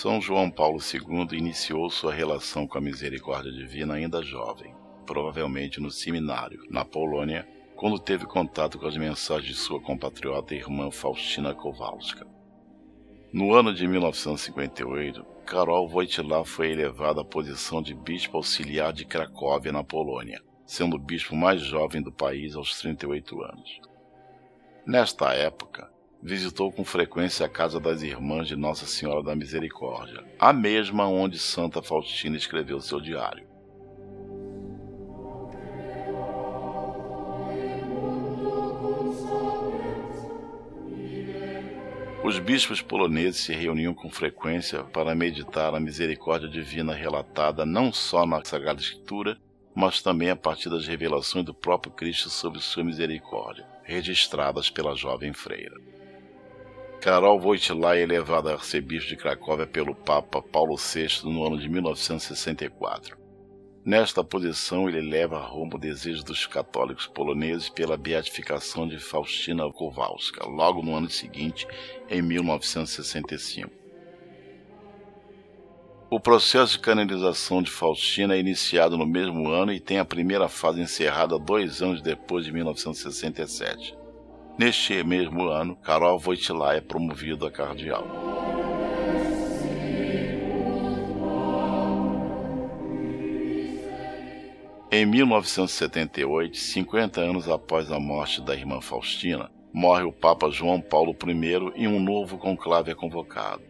São João Paulo II iniciou sua relação com a misericórdia divina ainda jovem, provavelmente no seminário, na Polônia, quando teve contato com as mensagens de sua compatriota irmã Faustina Kowalska. No ano de 1958, Karol Wojtyła foi elevada à posição de bispo auxiliar de Cracóvia, na Polônia, sendo o bispo mais jovem do país aos 38 anos. Nesta época, visitou com frequência a casa das irmãs de Nossa Senhora da Misericórdia, a mesma onde Santa Faustina escreveu seu diário. Os bispos poloneses se reuniam com frequência para meditar a misericórdia divina relatada não só na Sagrada Escritura, mas também a partir das revelações do próprio Cristo sobre sua misericórdia, registradas pela jovem freira. Karol Wojtyła é elevado a arcebispo de Cracóvia pelo Papa Paulo VI no ano de 1964. Nesta posição, ele leva a Roma o desejo dos católicos poloneses pela beatificação de Faustina Kowalska, logo no ano seguinte, em 1965. O processo de canonização de Faustina é iniciado no mesmo ano e tem a primeira fase encerrada dois anos depois de 1967. Neste mesmo ano, Karol Wojtyła é promovido a cardeal. Em 1978, 50 anos após a morte da irmã Faustina, morre o Papa João Paulo I e um novo conclave é convocado.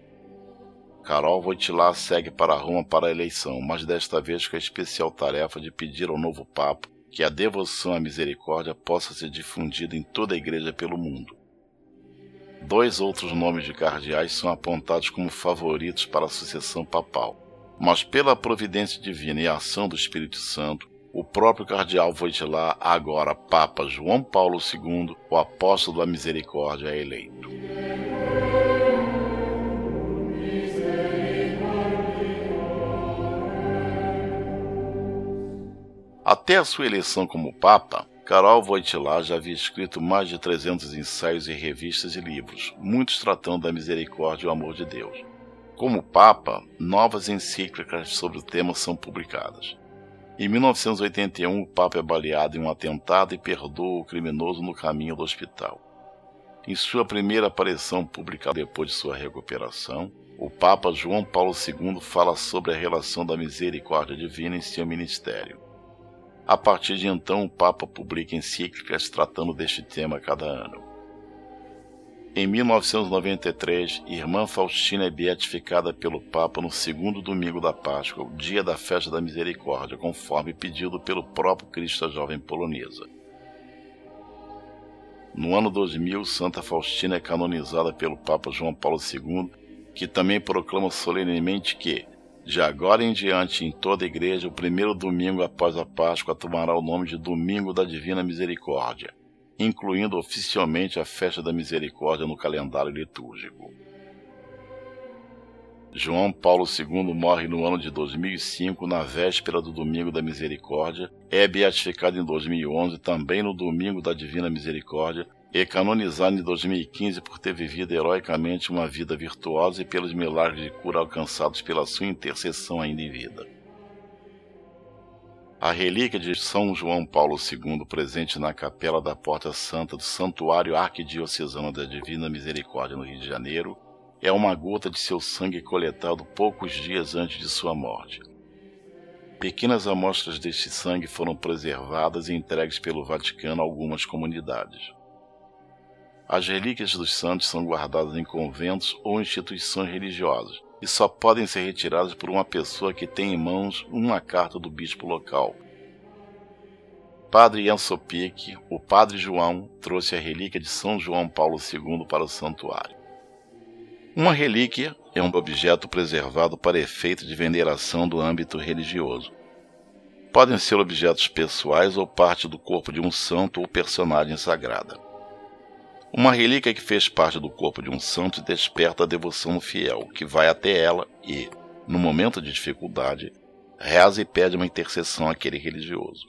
Carol Wojtyła segue para Roma para a eleição, mas desta vez com a especial tarefa de pedir ao novo Papa que a devoção à misericórdia possa ser difundida em toda a Igreja pelo mundo. Dois outros nomes de cardeais são apontados como favoritos para a sucessão papal, mas pela providência divina e a ação do Espírito Santo, o próprio cardeal Wojtyła, agora Papa João Paulo II, o apóstolo da misericórdia, é eleito. Até a sua eleição como Papa, Karol Wojtyła já havia escrito mais de 300 ensaios em revistas e livros, muitos tratando da misericórdia e o amor de Deus. Como Papa, novas encíclicas sobre o tema são publicadas. Em 1981, o Papa é baleado em um atentado e perdoa o criminoso no caminho do hospital. Em sua primeira aparição pública depois de sua recuperação, o Papa João Paulo II fala sobre a relação da misericórdia divina em seu ministério. A partir de então, o Papa publica encíclicas tratando deste tema cada ano. Em 1993, irmã Faustina é beatificada pelo Papa no segundo domingo da Páscoa, o dia da festa da misericórdia, conforme pedido pelo próprio Cristo jovem polonesa. No ano 2000, Santa Faustina é canonizada pelo Papa João Paulo II, que também proclama solenemente que, de agora em diante, em toda a igreja, o primeiro domingo após a Páscoa tomará o nome de Domingo da Divina Misericórdia incluindo oficialmente a Festa da Misericórdia no calendário litúrgico. João Paulo II morre no ano de 2005, na véspera do Domingo da Misericórdia, é beatificado em 2011, também no Domingo da Divina Misericórdia, e canonizado em 2015 por ter vivido heroicamente uma vida virtuosa e pelos milagres de cura alcançados pela sua intercessão ainda em vida. A relíquia de São João Paulo II, presente na capela da Porta Santa do Santuário Arquidiocesano da Divina Misericórdia no Rio de Janeiro, é uma gota de seu sangue coletado poucos dias antes de sua morte. Pequenas amostras deste sangue foram preservadas e entregues pelo Vaticano a algumas comunidades. As relíquias dos santos são guardadas em conventos ou instituições religiosas, e só podem ser retirados por uma pessoa que tem em mãos uma carta do bispo local. Padre Jansopik, o Padre João, trouxe a relíquia de São João Paulo II para o santuário. Uma relíquia é um objeto preservado para efeito de veneração do âmbito religioso. Podem ser objetos pessoais ou parte do corpo de um santo ou personagem sagrada. Uma relíquia que fez parte do corpo de um santo desperta a devoção fiel, que vai até ela e, no momento de dificuldade, reza e pede uma intercessão àquele religioso.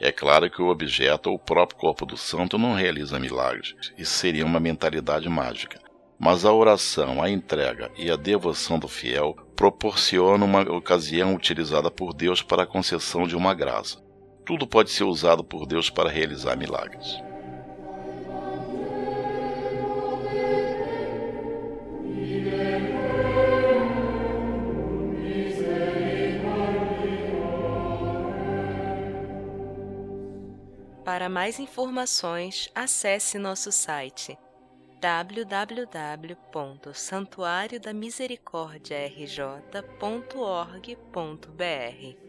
É claro que o objeto ou o próprio corpo do santo não realiza milagres, isso seria uma mentalidade mágica, mas a oração, a entrega e a devoção do fiel proporcionam uma ocasião utilizada por Deus para a concessão de uma graça. Tudo pode ser usado por Deus para realizar milagres. Para mais informações, acesse nosso site www.santuariodamisericordiarj.org.br